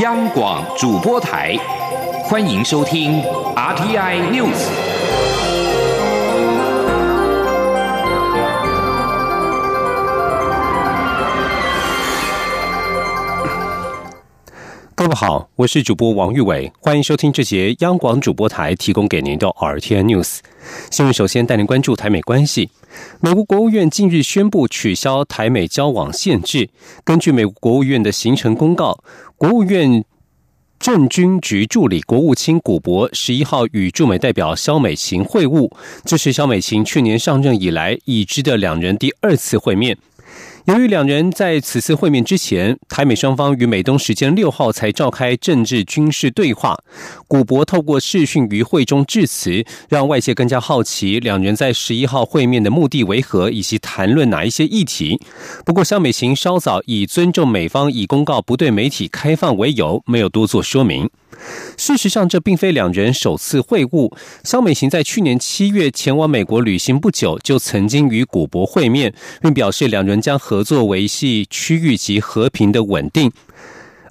央广主播台，欢迎收听 RTI News。各位好，我是主播王玉伟，欢迎收听这节央广主播台提供给您的 RTI News 新闻。首先带您关注台美关系。美国国务院近日宣布取消台美交往限制。根据美国国务院的行程公告，国务院政军局助理国务卿古博十一号与驻美代表肖美琴会晤，这是肖美琴去年上任以来已知的两人第二次会面。由于两人在此次会面之前，台美双方于美东时间六号才召开政治军事对话，古博透过视讯于会中致辞，让外界更加好奇两人在十一号会面的目的为何，以及谈论哪一些议题。不过，肖美琴稍早以尊重美方已公告不对媒体开放为由，没有多做说明。事实上，这并非两人首次会晤。肖美琴在去年七月前往美国旅行不久，就曾经与古博会面，并表示两人将合作维系区域及和平的稳定。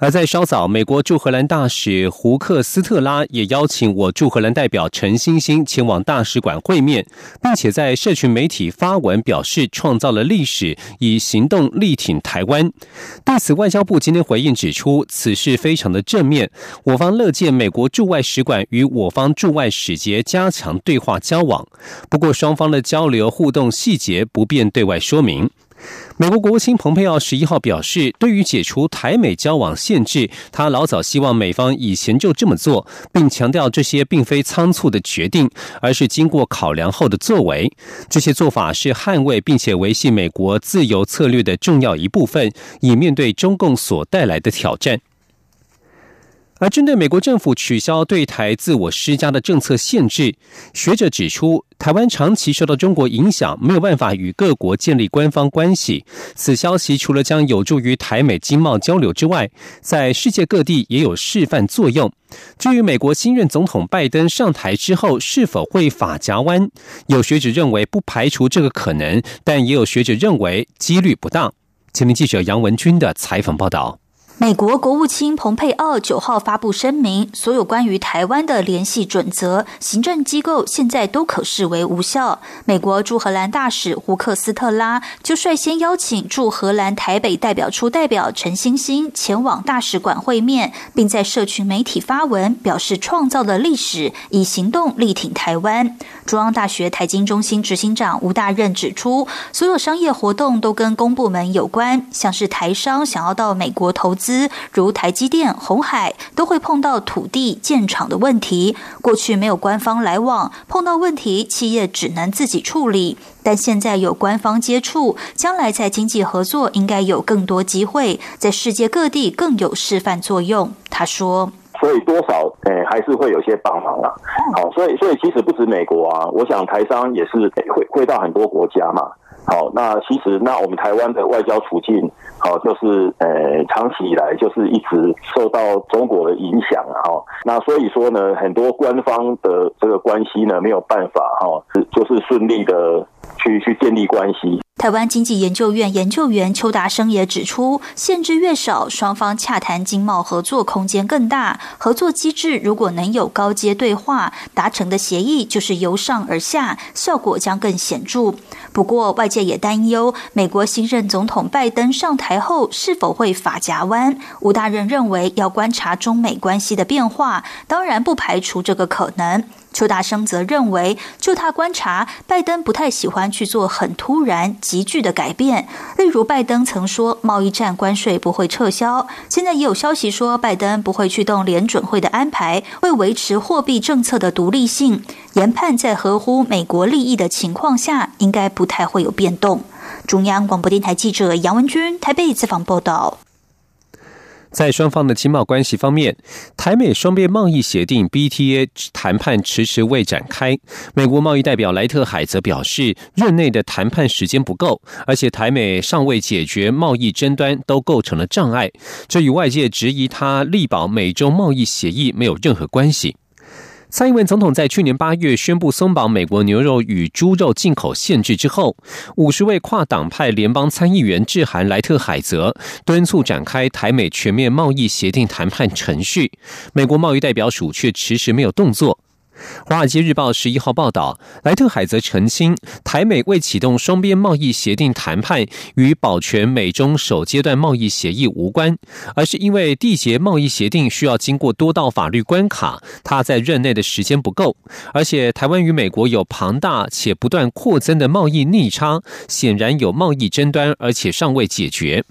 而在稍早，美国驻荷兰大使胡克斯特拉也邀请我驻荷兰代表陈欣欣前往大使馆会面，并且在社群媒体发文表示创造了历史，以行动力挺台湾。对此，外交部今天回应指出，此事非常的正面，我方乐见美国驻外使馆与我方驻外使节加强对话交往。不过，双方的交流互动细节不便对外说明。美国国务卿蓬佩奥十一号表示，对于解除台美交往限制，他老早希望美方以前就这么做，并强调这些并非仓促的决定，而是经过考量后的作为。这些做法是捍卫并且维系美国自由策略的重要一部分，以面对中共所带来的挑战。而针对美国政府取消对台自我施加的政策限制，学者指出，台湾长期受到中国影响，没有办法与各国建立官方关系。此消息除了将有助于台美经贸交流之外，在世界各地也有示范作用。至于美国新任总统拜登上台之后是否会法夹弯，有学者认为不排除这个可能，但也有学者认为几率不大。前面记者杨文军的采访报道。美国国务卿蓬佩奥九号发布声明，所有关于台湾的联系准则，行政机构现在都可视为无效。美国驻荷兰大使胡克斯特拉就率先邀请驻荷兰台北代表处代表陈欣欣前往大使馆会面，并在社群媒体发文表示创造了历史，以行动力挺台湾。中央大学台经中心执行长吴大任指出，所有商业活动都跟公部门有关，像是台商想要到美国投资。如台积电、红海都会碰到土地建厂的问题。过去没有官方来往，碰到问题企业只能自己处理。但现在有官方接触，将来在经济合作应该有更多机会，在世界各地更有示范作用。他说：“所以多少诶还是会有些帮忙啊。好，所以所以其实不止美国啊，我想台商也是会会到很多国家嘛。好，那其实那我们台湾的外交处境。”好，就是呃，长期以来就是一直受到中国的影响啊，哈，那所以说呢，很多官方的这个关系呢，没有办法哈，是就是顺利的去去建立关系。台湾经济研究院研究员邱达生也指出，限制越少，双方洽谈经贸合作空间更大。合作机制如果能有高阶对话，达成的协议就是由上而下，效果将更显著。不过，外界也担忧，美国新任总统拜登上台后是否会法夹弯。吴大任认为，要观察中美关系的变化，当然不排除这个可能。邱大生则认为，就他观察，拜登不太喜欢去做很突然、急剧的改变。例如，拜登曾说贸易战关税不会撤销，现在也有消息说，拜登不会去动联准会的安排，会维持货币政策的独立性。研判在合乎美国利益的情况下，应该不太会有变动。中央广播电台记者杨文君台北采访报道。在双方的经贸关系方面，台美双边贸易协定 （BTA） 谈判迟迟未展开。美国贸易代表莱特海则表示，任内的谈判时间不够，而且台美尚未解决贸易争端，都构成了障碍。这与外界质疑他力保美洲贸易协议没有任何关系。蔡英文总统在去年八月宣布松绑美国牛肉与猪肉进口限制之后，五十位跨党派联邦参议员致函莱特海泽，敦促展开台美全面贸易协定谈判程序。美国贸易代表署却迟迟没有动作。《华尔街日报》十一号报道，莱特海则澄清，台美未启动双边贸易协定谈判，与保全美中首阶段贸易协议无关，而是因为缔结贸易协定需要经过多道法律关卡，他在任内的时间不够，而且台湾与美国有庞大且不断扩增的贸易逆差，显然有贸易争端，而且尚未解决。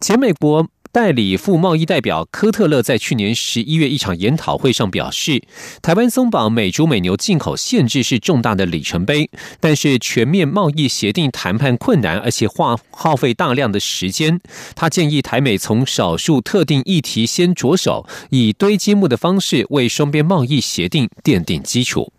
前美国。代理副贸易代表科特勒在去年十一月一场研讨会上表示，台湾松绑美猪美牛进口限制是重大的里程碑，但是全面贸易协定谈判困难，而且花耗费大量的时间。他建议台美从少数特定议题先着手，以堆积木的方式为双边贸易协定奠定基础。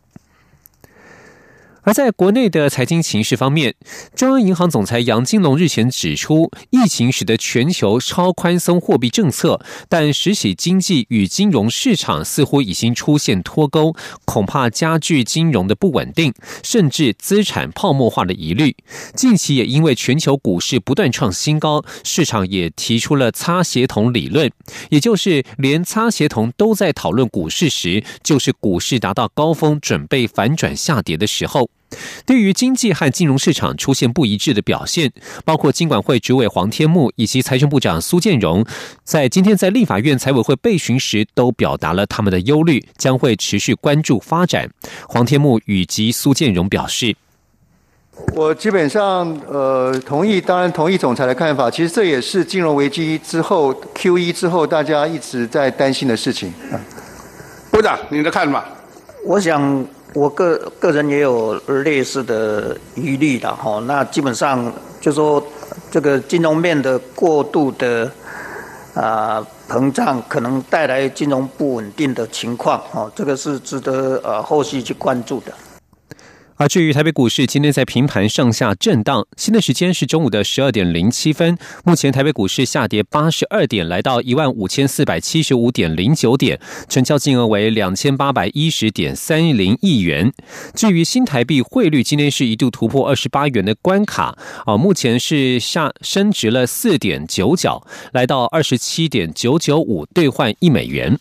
而在国内的财经形势方面，中央银行总裁杨金龙日前指出，疫情使得全球超宽松货币政策，但实体经济与金融市场似乎已经出现脱钩，恐怕加剧金融的不稳定，甚至资产泡沫化的疑虑。近期也因为全球股市不断创新高，市场也提出了擦协同理论，也就是连擦协同都在讨论股市时，就是股市达到高峰，准备反转下跌的时候。对于经济和金融市场出现不一致的表现，包括金管会主委黄天木以及财政部长苏建荣，在今天在立法院财委会备询时，都表达了他们的忧虑，将会持续关注发展。黄天木以及苏建荣表示：“我基本上呃同意，当然同意总裁的看法。其实这也是金融危机之后 Q 一之后大家一直在担心的事情。”部长，你的看法？我想。我个个人也有类似的疑虑的哈，那基本上就说这个金融面的过度的啊膨胀，可能带来金融不稳定的情况，哦，这个是值得呃后续去关注的。而至于台北股市，今天在平盘上下震荡。新的时间是中午的十二点零七分。目前台北股市下跌八十二点，来到一万五千四百七十五点零九点，成交金额为两千八百一十点三零亿元。至于新台币汇率，今天是一度突破二十八元的关卡，啊，目前是下升值了四点九角，来到二十七点九九五兑换一美元。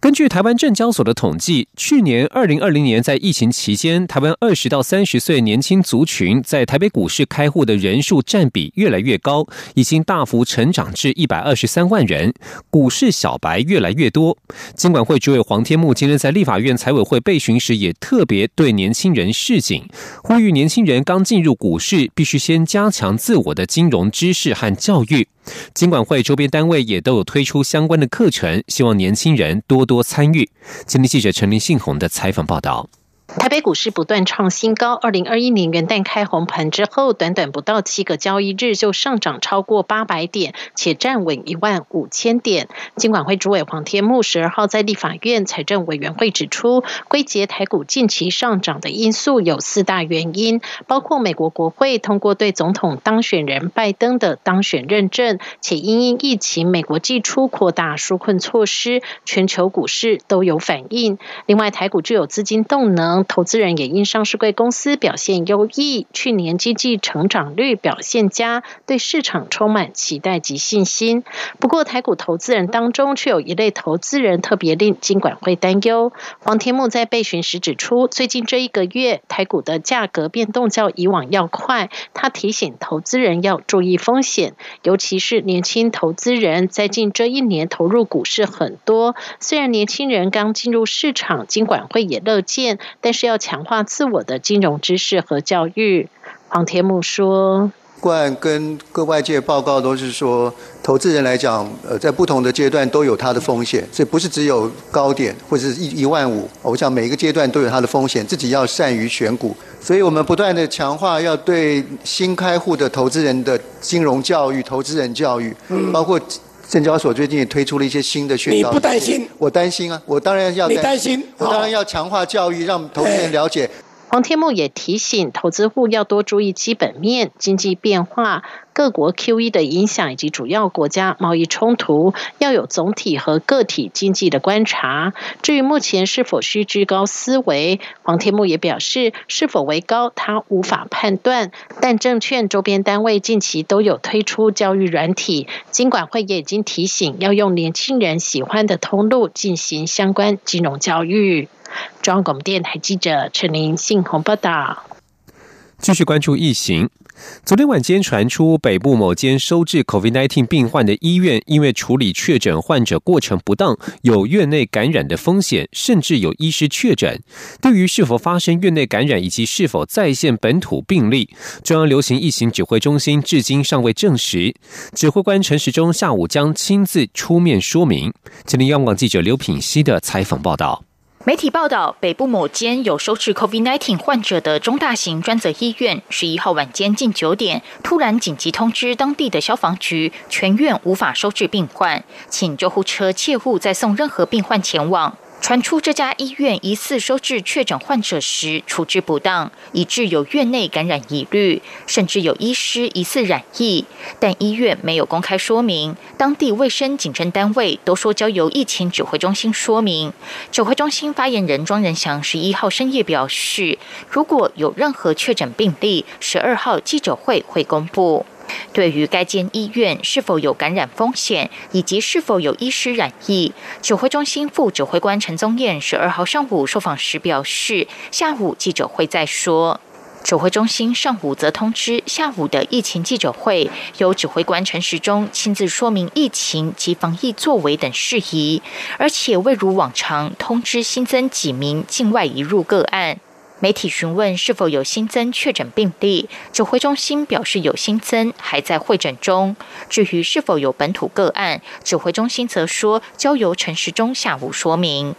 根据台湾证交所的统计，去年二零二零年在疫情期间，台湾二十到三十岁年轻族群在台北股市开户的人数占比越来越高，已经大幅成长至一百二十三万人，股市小白越来越多。金管会主委黄天木今天在立法院财委会备询时，也特别对年轻人示警，呼吁年轻人刚进入股市，必须先加强自我的金融知识和教育。金管会周边单位也都有推出相关的课程，希望年轻人多多参与。今天记者陈林信宏的采访报道。台北股市不断创新高。二零二一年元旦开红盘之后，短短不到七个交易日就上涨超过八百点，且站稳一万五千点。金管会主委黄天木十二号在立法院财政委员会指出，归结台股近期上涨的因素有四大原因，包括美国国会通过对总统当选人拜登的当选认证，且因应疫情，美国寄出扩大纾困措施，全球股市都有反应。另外，台股具有资金动能。投资人也因上市贵公司表现优异，去年经济成长率表现佳，对市场充满期待及信心。不过，台股投资人当中却有一类投资人特别令金管会担忧。黄天木在被询时指出，最近这一个月台股的价格变动较以往要快，他提醒投资人要注意风险，尤其是年轻投资人在近这一年投入股市很多。虽然年轻人刚进入市场，金管会也乐见，但是要强化自我的金融知识和教育，黄天木说。冠跟各外界报告都是说，投资人来讲，呃，在不同的阶段都有它的风险，所以不是只有高点或者是一一万五。我想每一个阶段都有它的风险，自己要善于选股。所以我们不断的强化，要对新开户的投资人的金融教育、投资人教育，包括证交所最近也推出了一些新的宣导。你不担心？我担心啊，我当然要。你担心？我当然要强化教育，让投资人了解。黄天木也提醒投资户要多注意基本面、经济变化、各国 QE 的影响以及主要国家贸易冲突，要有总体和个体经济的观察。至于目前是否需居高思维，黄天木也表示，是否为高他无法判断。但证券周边单位近期都有推出教育软体，金管会也已经提醒要用年轻人喜欢的通路进行相关金融教育。中央广电台记者陈林信鸿报道。继续关注疫情。昨天晚间传出，北部某间收治 COVID-19 病患的医院，因为处理确诊患者过程不当，有院内感染的风险，甚至有医师确诊。对于是否发生院内感染以及是否再现本土病例，中央流行疫情指挥中心至今尚未证实。指挥官陈时中下午将亲自出面说明。吉林央广记者刘品希的采访报道。媒体报道，北部某间有收治 COVID-19 患者的中大型专责医院，十一号晚间近九点，突然紧急通知当地的消防局，全院无法收治病患，请救护车切勿再送任何病患前往。传出这家医院疑似收治确诊患者时处置不当，以致有院内感染疑虑，甚至有医师疑似染疫，但医院没有公开说明。当地卫生警政单位都说交由疫情指挥中心说明。指挥中心发言人庄仁祥十一号深夜表示，如果有任何确诊病例，十二号记者会会公布。对于该间医院是否有感染风险，以及是否有医师染疫，指挥中心副指挥官陈宗彦十二号上午受访时表示，下午记者会再说。指挥中心上午则通知，下午的疫情记者会由指挥官陈时中亲自说明疫情及防疫作为等事宜，而且未如往常通知新增几名境外移入个案。媒体询问是否有新增确诊病例，指挥中心表示有新增，还在会诊中。至于是否有本土个案，指挥中心则说交由陈时中下午说明。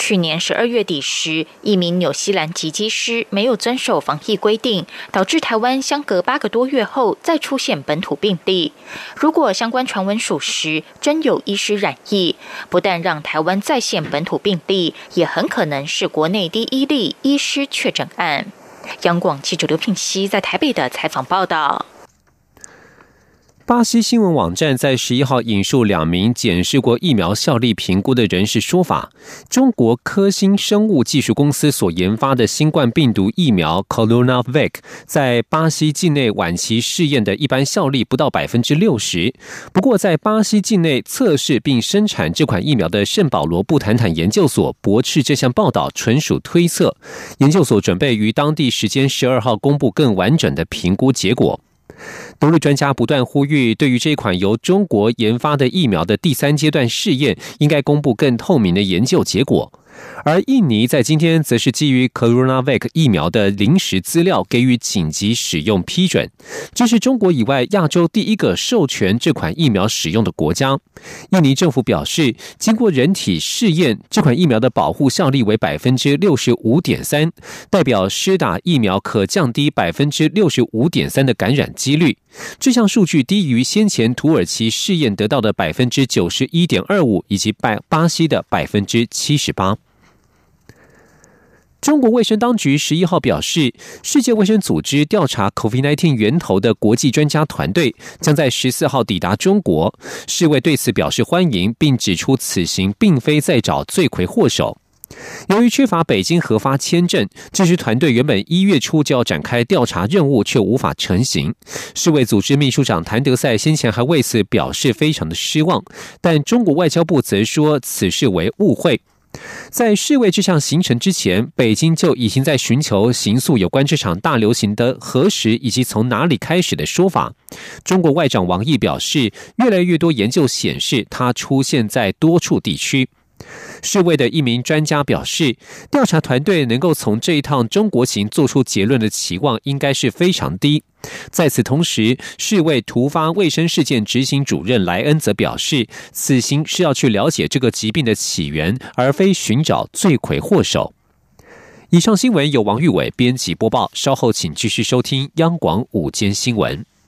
去年十二月底时，一名纽西兰籍机师没有遵守防疫规定，导致台湾相隔八个多月后再出现本土病例。如果相关传闻属实，真有医师染疫，不但让台湾再现本土病例，也很可能是国内第一例医师确诊案。央广记者刘品熙在台北的采访报道。巴西新闻网站在十一号引述两名检视过疫苗效力评估的人士说法：，中国科兴生物技术公司所研发的新冠病毒疫苗 Coronavac 在巴西境内晚期试验的一般效力不到百分之六十。不过，在巴西境内测试并生产这款疫苗的圣保罗布坦坦研究所驳斥这项报道纯属推测。研究所准备于当地时间十二号公布更完整的评估结果。独立专家不断呼吁，对于这款由中国研发的疫苗的第三阶段试验，应该公布更透明的研究结果。而印尼在今天则是基于 Coronavac 疫苗的临时资料给予紧急使用批准，这是中国以外亚洲第一个授权这款疫苗使用的国家。印尼政府表示，经过人体试验，这款疫苗的保护效力为百分之六十五点三，代表施打疫苗可降低百分之六十五点三的感染几率。这项数据低于先前土耳其试验得到的百分之九十一点二五，以及巴巴西的百分之七十八。中国卫生当局十一号表示，世界卫生组织调查 COVID-19 源头的国际专家团队将在十四号抵达中国。世卫对此表示欢迎，并指出此行并非在找罪魁祸首。由于缺乏北京核发签证，这支团队原本一月初就要展开调查任务，却无法成行。世卫组织秘书长谭德赛先前还为此表示非常的失望，但中国外交部则说此事为误会。在世卫这项行程之前，北京就已经在寻求行诉有关这场大流行的何时以及从哪里开始的说法。中国外长王毅表示，越来越多研究显示，它出现在多处地区。世卫的一名专家表示，调查团队能够从这一趟中国行做出结论的期望应该是非常低。在此同时，世卫突发卫生事件执行主任莱恩则表示，此行是要去了解这个疾病的起源，而非寻找罪魁祸首。以上新闻由王玉伟编辑播报，稍后请继续收听央广午间新闻。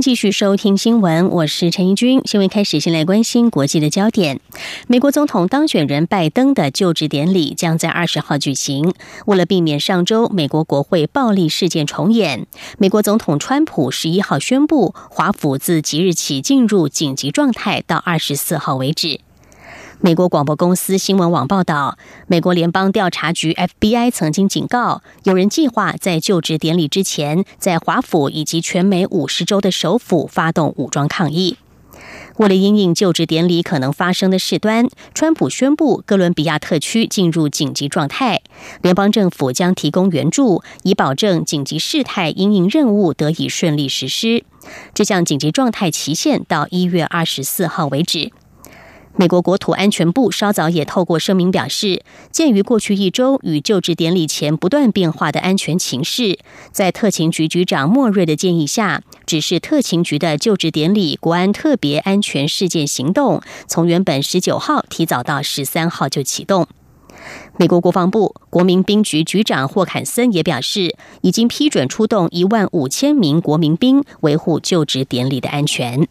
继续收听新闻，我是陈怡君。新闻开始，先来关心国际的焦点。美国总统当选人拜登的就职典礼将在二十号举行。为了避免上周美国国会暴力事件重演，美国总统川普十一号宣布，华府自即日起进入紧急状态，到二十四号为止。美国广播公司新闻网报道，美国联邦调查局 FBI 曾经警告，有人计划在就职典礼之前，在华府以及全美五十州的首府发动武装抗议。为了因应就职典礼可能发生的事端，川普宣布哥伦比亚特区进入紧急状态，联邦政府将提供援助，以保证紧急事态因应任务得以顺利实施。这项紧急状态期限到一月二十四号为止。美国国土安全部稍早也透过声明表示，鉴于过去一周与就职典礼前不断变化的安全情势，在特勤局局长莫瑞的建议下，指示特勤局的就职典礼国安特别安全事件行动从原本十九号提早到十三号就启动。美国国防部国民兵局局长霍坎森也表示，已经批准出动一万五千名国民兵维护就职典礼的安全。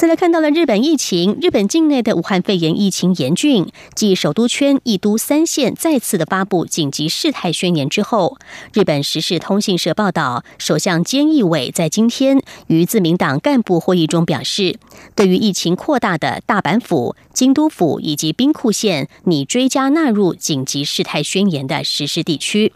再来看到了日本疫情，日本境内的武汉肺炎疫情严峻，继首都圈一都三县再次的发布紧急事态宣言之后，日本时事通信社报道，首相菅义伟在今天于自民党干部会议中表示，对于疫情扩大的大阪府、京都府以及兵库县，拟追加纳入紧急事态宣言的实施地区。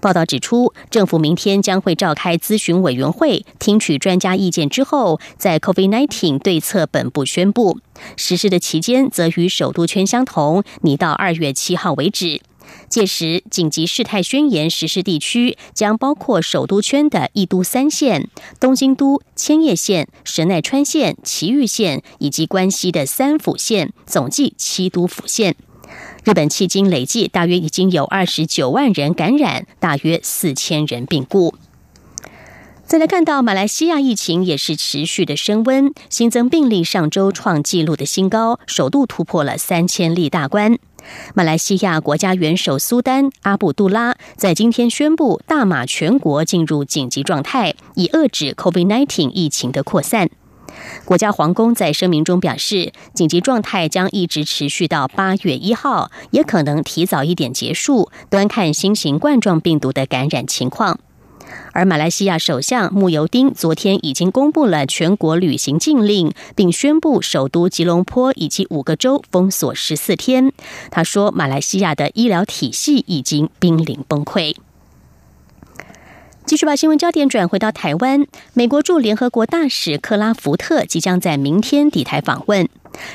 报道指出，政府明天将会召开咨询委员会，听取专家意见之后，在 COVID-19 对策本部宣布实施的期间，则与首都圈相同，拟到二月七号为止。届时，紧急事态宣言实施地区将包括首都圈的一都三县、东京都、千叶县、神奈川县、埼玉县以及关西的三府县，总计七都府县。日本迄今累计大约已经有二十九万人感染，大约四千人病故。再来看到马来西亚疫情也是持续的升温，新增病例上周创纪录的新高，首度突破了三千例大关。马来西亚国家元首苏丹阿卜杜拉在今天宣布，大马全国进入紧急状态，以遏制 COVID-19 疫情的扩散。国家皇宫在声明中表示，紧急状态将一直持续到八月一号，也可能提早一点结束，端看新型冠状病毒的感染情况。而马来西亚首相慕尤丁昨天已经公布了全国旅行禁令，并宣布首都吉隆坡以及五个州封锁十四天。他说，马来西亚的医疗体系已经濒临崩溃。继续把新闻焦点转回到台湾，美国驻联合国大使克拉福特即将在明天抵台访问。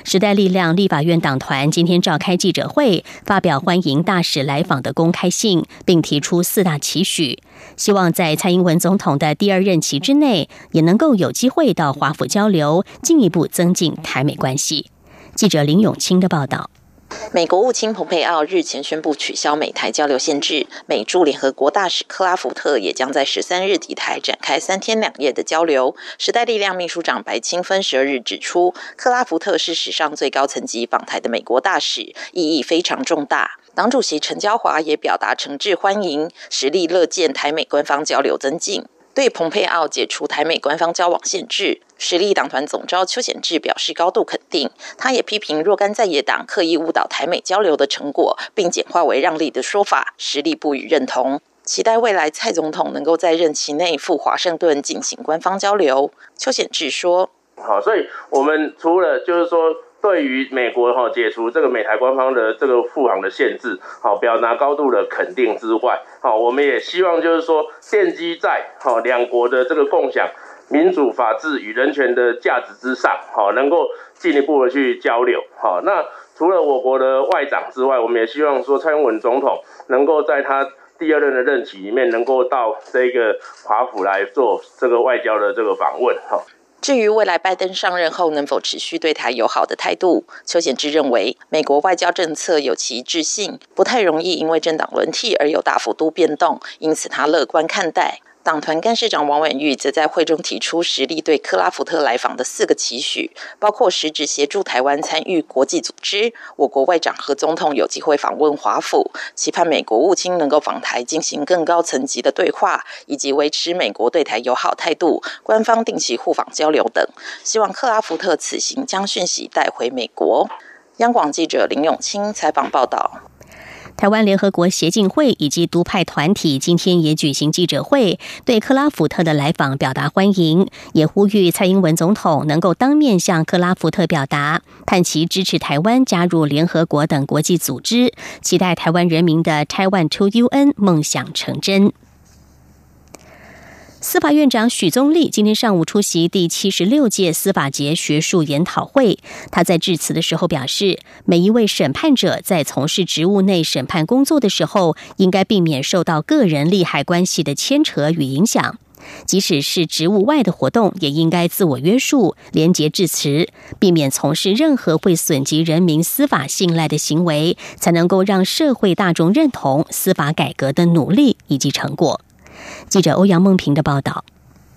时代力量立法院党团今天召开记者会，发表欢迎大使来访的公开信，并提出四大期许，希望在蔡英文总统的第二任期之内，也能够有机会到华府交流，进一步增进台美关系。记者林永清的报道。美国务卿蓬佩奥日前宣布取消美台交流限制，美驻联合国大使克拉福特也将在十三日抵台展开三天两夜的交流。时代力量秘书长白清芬十二日指出，克拉福特是史上最高层级访台的美国大使，意义非常重大。党主席陈椒华也表达诚挚欢迎，实力乐见台美官方交流增进。对蓬佩奥解除台美官方交往限制，实力党团总召邱显志表示高度肯定。他也批评若干在野党刻意误导台美交流的成果，并简化为让利的说法，实力不予认同。期待未来蔡总统能够在任期内赴华盛顿进行官方交流。邱显志说：“好，所以我们除了就是说对于美国哈解除这个美台官方的这个赴航的限制，好表达高度的肯定之外，好我们也希望就是说奠基在好两国的这个共享民主、法治与人权的价值之上，好能够进一步的去交流。好，那除了我国的外长之外，我们也希望说蔡英文总统能够在他第二任的任期里面，能够到这个华府来做这个外交的这个访问。哈。至于未来拜登上任后能否持续对台友好的态度，邱显志认为，美国外交政策有其一致性，不太容易因为政党轮替而有大幅度变动，因此他乐观看待。党团干事长王婉玉则在会中提出实力对克拉福特来访的四个期许，包括实质协助台湾参与国际组织，我国外长和总统有机会访问华府，期盼美国务卿能够访台进行更高层级的对话，以及维持美国对台友好态度，官方定期互访交流等。希望克拉福特此行将讯息带回美国。央广记者林永清采访报道。台湾联合国协进会以及独派团体今天也举行记者会，对克拉福特的来访表达欢迎，也呼吁蔡英文总统能够当面向克拉福特表达，盼其支持台湾加入联合国等国际组织，期待台湾人民的 Taiwan to UN 梦想成真。司法院长许宗力今天上午出席第七十六届司法节学术研讨会。他在致辞的时候表示，每一位审判者在从事职务内审判工作的时候，应该避免受到个人利害关系的牵扯与影响。即使是职务外的活动，也应该自我约束、廉洁致辞，避免从事任何会损及人民司法信赖的行为，才能够让社会大众认同司法改革的努力以及成果。记者欧阳梦平的报道。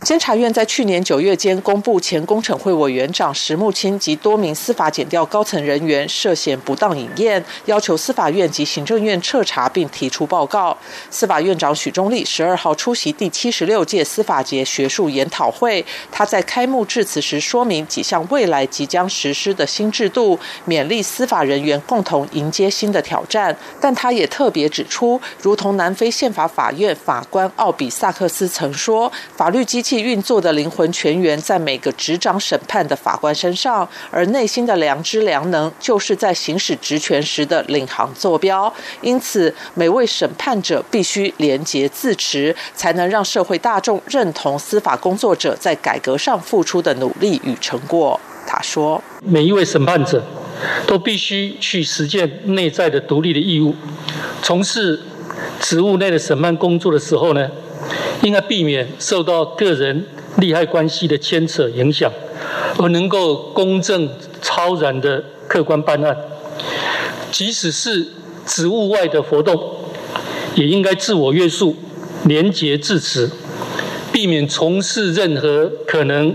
监察院在去年九月间公布前工程会委员长石木清及多名司法检调高层人员涉嫌不当饮宴，要求司法院及行政院彻查并提出报告。司法院长许忠立十二号出席第七十六届司法节学术研讨会，他在开幕致辞时说明几项未来即将实施的新制度，勉励司法人员共同迎接新的挑战。但他也特别指出，如同南非宪法法院法官奥比萨克斯曾说，法律机。器运作的灵魂全员在每个执掌审判的法官身上，而内心的良知良能就是在行使职权时的领航坐标。因此，每位审判者必须廉洁自持，才能让社会大众认同司法工作者在改革上付出的努力与成果。他说：“每一位审判者都必须去实践内在的独立的义务，从事职务内的审判工作的时候呢。”应该避免受到个人利害关系的牵扯影响，而能够公正超然的客观办案。即使是职务外的活动，也应该自我约束、廉洁自持，避免从事任何可能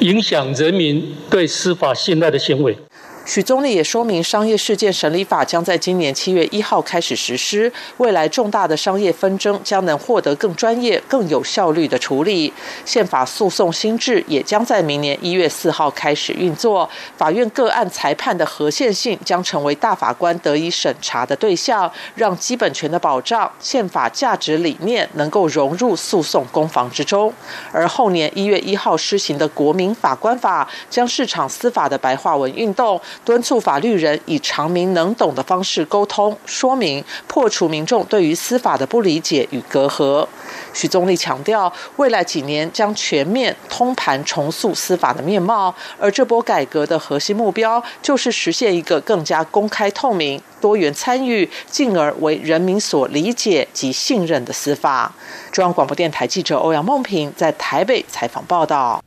影响人民对司法信赖的行为。许总理也说明，商业事件审理法将在今年七月一号开始实施，未来重大的商业纷争将能获得更专业、更有效率的处理。宪法诉讼新制也将在明年一月四号开始运作，法院个案裁判的合宪性将成为大法官得以审查的对象，让基本权的保障、宪法价值理念能够融入诉讼攻防之中。而后年一月一号施行的国民法官法，将市场司法的白话文运动。敦促法律人以常明能懂的方式沟通说明，破除民众对于司法的不理解与隔阂。许宗立强调，未来几年将全面通盘重塑司法的面貌，而这波改革的核心目标就是实现一个更加公开透明、多元参与，进而为人民所理解及信任的司法。中央广播电台记者欧阳梦平在台北采访报道。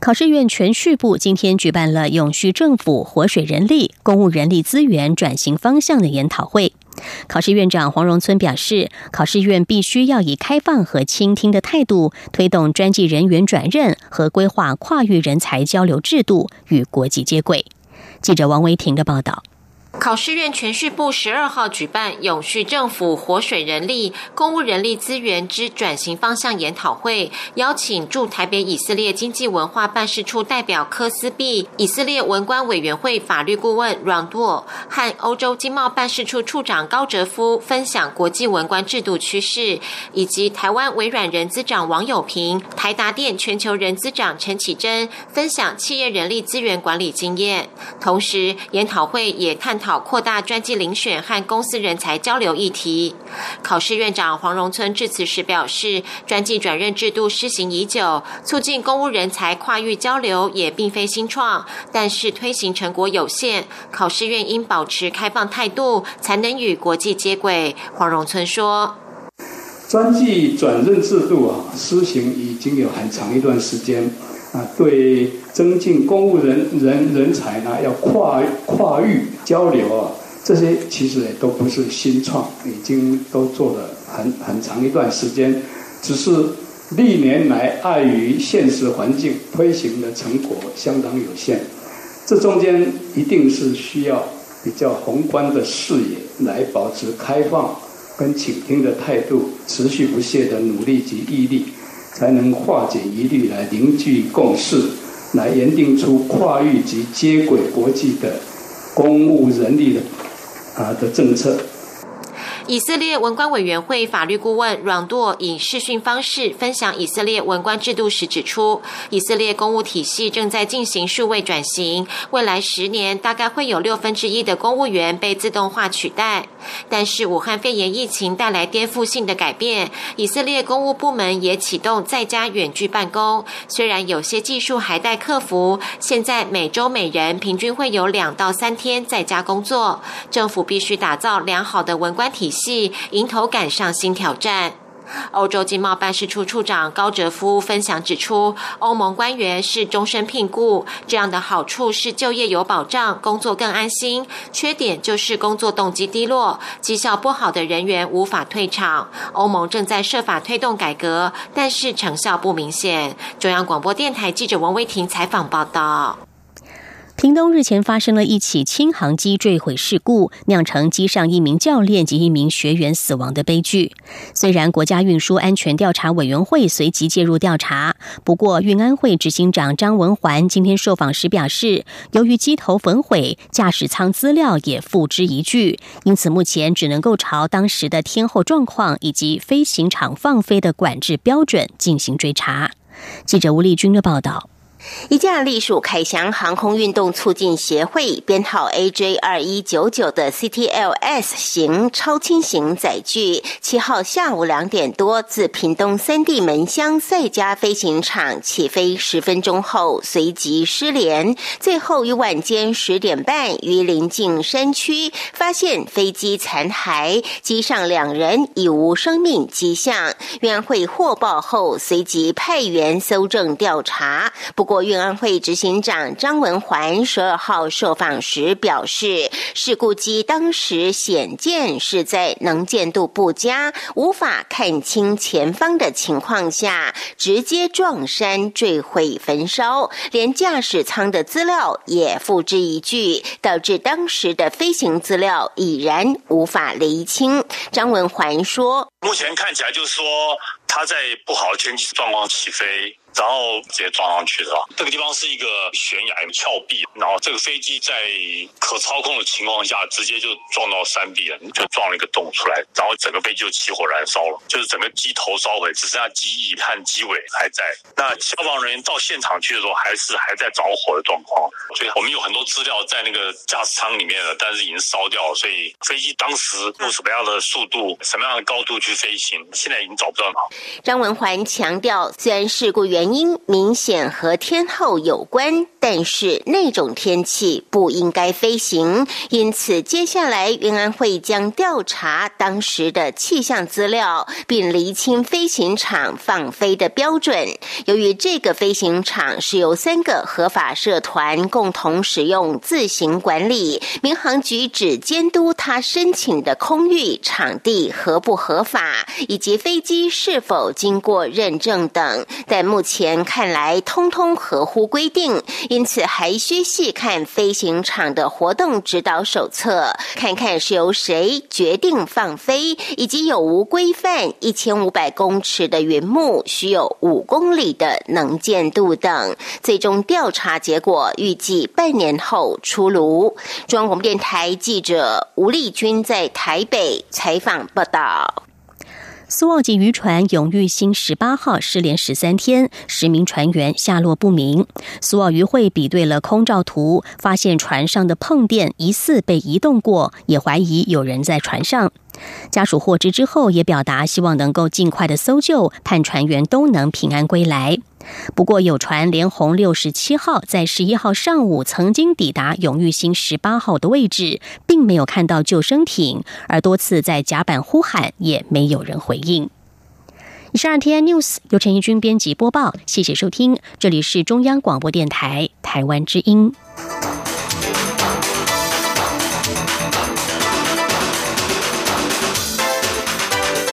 考试院全序部今天举办了永续政府、活水人力、公务人力资源转型方向的研讨会。考试院长黄荣村表示，考试院必须要以开放和倾听的态度，推动专技人员转任和规划跨域人才交流制度与国际接轨。记者王维婷的报道。考试院全序部十二号举办永续政府活水人力、公务人力资源之转型方向研讨会，邀请驻台北以色列经济文化办事处代表科斯毕、以色列文官委员会法律顾问阮铎和欧洲经贸办事处处长高哲夫分享国际文官制度趋势，以及台湾微软人资长王友平、台达电全球人资长陈启珍分享企业人力资源管理经验。同时，研讨会也探讨。扩大专技遴选和公司人才交流议题。考试院长黄荣村致辞时表示，专技转任制度施行已久，促进公务人才跨域交流也并非新创，但是推行成果有限。考试院应保持开放态度，才能与国际接轨。黄荣村说：“专技转任制度啊，施行已经有很长一段时间。”啊，对增进公务人人人才呢，要跨跨域交流啊，这些其实也都不是新创，已经都做了很很长一段时间，只是历年来碍于现实环境，推行的成果相当有限。这中间一定是需要比较宏观的视野，来保持开放跟倾听的态度，持续不懈的努力及毅力。才能化解疑虑，来凝聚共识，来研定出跨域及接轨国际的公务人力的啊的政策。以色列文官委员会法律顾问阮舵以视讯方式分享以色列文官制度时指出，以色列公务体系正在进行数位转型，未来十年大概会有六分之一的公务员被自动化取代。但是武汉肺炎疫情带来颠覆性的改变，以色列公务部门也启动在家远距办公，虽然有些技术还待克服，现在每周每人平均会有两到三天在家工作，政府必须打造良好的文官体系。迎头赶上新挑战。欧洲经贸办事处处长高哲夫分享指出，欧盟官员是终身聘雇，这样的好处是就业有保障，工作更安心；缺点就是工作动机低落，绩效不好的人员无法退场。欧盟正在设法推动改革，但是成效不明显。中央广播电台记者王威婷采访报道。屏东日前发生了一起轻航机坠毁事故，酿成机上一名教练及一名学员死亡的悲剧。虽然国家运输安全调查委员会随即介入调查，不过运安会执行长张文环今天受访时表示，由于机头焚毁，驾驶舱资料也付之一炬，因此目前只能够朝当时的天候状况以及飞行场放飞的管制标准进行追查。记者吴丽君的报道。一架隶属凯翔航空运动促进协会编号 AJ 二一九九的 CTLS 型超轻型载具，七号下午两点多自屏东三地门乡赛家飞行场起飞十分钟后，随即失联。最后于晚间十点半于临近山区发现飞机残骸，机上两人已无生命迹象。运安会获报后，随即派员搜证调查。不国运安会执行长张文环十二号受访时表示，事故机当时显见是在能见度不佳、无法看清前方的情况下，直接撞山坠毁焚烧，连驾驶舱的资料也付之一炬，导致当时的飞行资料已然无法厘清。张文环说：“目前看起来就是说，他在不好的天气状况起飞。”然后直接撞上去的，这个地方是一个悬崖峭壁，然后这个飞机在可操控的情况下，直接就撞到山壁了，就撞了一个洞出来，然后整个飞机就起火燃烧了，就是整个机头烧毁，只剩下机翼和机尾还在。那消防人员到现场去的时候，还是还在着火的状况，所以我们有很多资料在那个驾驶舱里面了，但是已经烧掉了，所以飞机当时用什么样的速度、什么样的高度去飞行，现在已经找不到了。张文环强调，虽然事故原因明显和天候有关，但是那种天气不应该飞行，因此接下来云安会将调查当时的气象资料，并厘清飞行场放飞的标准。由于这个飞行场是由三个合法社团共同使用自行管理，民航局只监督他申请的空域场地合不合法，以及飞机是否经过认证等。但目前。前看来通通合乎规定，因此还需细看飞行场的活动指导手册，看看是由谁决定放飞，以及有无规范一千五百公尺的云幕需有五公里的能见度等。最终调查结果预计半年后出炉。中央广播电台记者吴丽君在台北采访报道。苏澳籍渔船“永裕星”十八号失联十三天，十名船员下落不明。苏澳渔会比对了空照图，发现船上的碰垫疑似被移动过，也怀疑有人在船上。家属获知之后，也表达希望能够尽快的搜救，盼船员都能平安归来。不过，有传连红六十七号在十一号上午曾经抵达永裕星十八号的位置，并没有看到救生艇，而多次在甲板呼喊，也没有人回应。以上天 N News 由陈义军编辑播报，谢谢收听，这里是中央广播电台台湾之音。